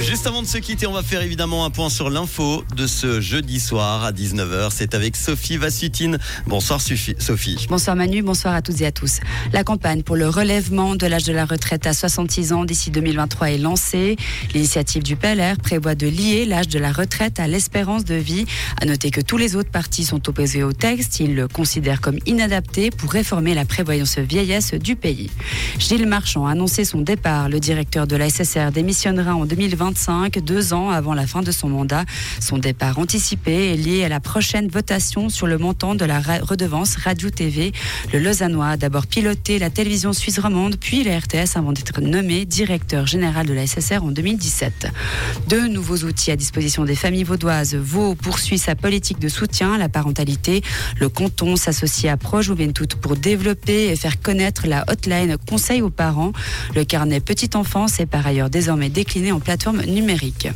Juste avant de se quitter, on va faire évidemment un point sur l'info de ce jeudi soir à 19h. C'est avec Sophie Vassutine. Bonsoir Sophie. Bonsoir Manu, bonsoir à toutes et à tous. La campagne pour le relèvement de l'âge de la retraite à 66 ans d'ici 2023 est lancée. L'initiative du PLR prévoit de lier l'âge de la retraite à l'espérance de vie. À noter que tous les autres partis sont opposés au texte. Ils le considèrent comme inadapté pour réformer la prévoyance vieillesse du pays. Gilles Marchand a annoncé son départ. Le directeur de la SSR démissionnera en 2020 deux ans avant la fin de son mandat. Son départ anticipé est lié à la prochaine votation sur le montant de la redevance radio-TV. Le Lausannois a d'abord piloté la télévision suisse romande, puis la RTS avant d'être nommé directeur général de la SSR en 2017. Deux nouveaux outils à disposition des familles vaudoises. Vaud poursuit sa politique de soutien à la parentalité. Le canton s'associe à Pro Juventud pour développer et faire connaître la hotline conseil aux parents. Le carnet petite enfance est par ailleurs désormais décliné en plateforme numérique.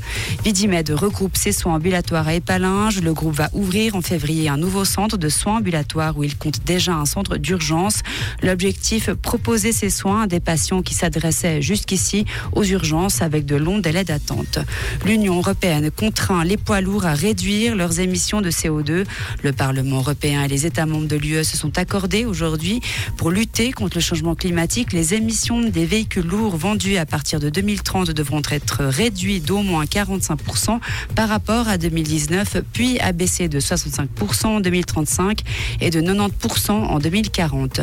Vidimed regroupe ses soins ambulatoires à Épalinges. Le groupe va ouvrir en février un nouveau centre de soins ambulatoires où il compte déjà un centre d'urgence. L'objectif, proposer ces soins à des patients qui s'adressaient jusqu'ici aux urgences avec de longs délais d'attente. L'Union européenne contraint les poids lourds à réduire leurs émissions de CO2. Le Parlement européen et les États membres de l'UE se sont accordés aujourd'hui pour lutter contre le changement climatique. Les émissions des véhicules lourds vendus à partir de 2030 devront être réduites d'au moins 45% par rapport à 2019, puis a baissé de 65% en 2035 et de 90% en 2040.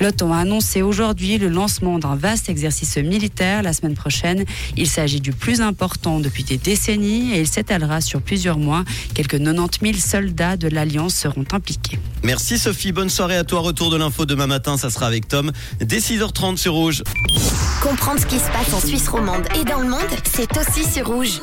L'OTAN a annoncé aujourd'hui le lancement d'un vaste exercice militaire la semaine prochaine. Il s'agit du plus important depuis des décennies et il s'étalera sur plusieurs mois. Quelques 90 000 soldats de l'Alliance seront impliqués. Merci Sophie, bonne soirée à toi. Retour de l'info demain matin, ça sera avec Tom dès 6h30 sur Rouge. Comprendre ce qui se passe en Suisse romande et dans le monde, c'est aussi sur Rouge.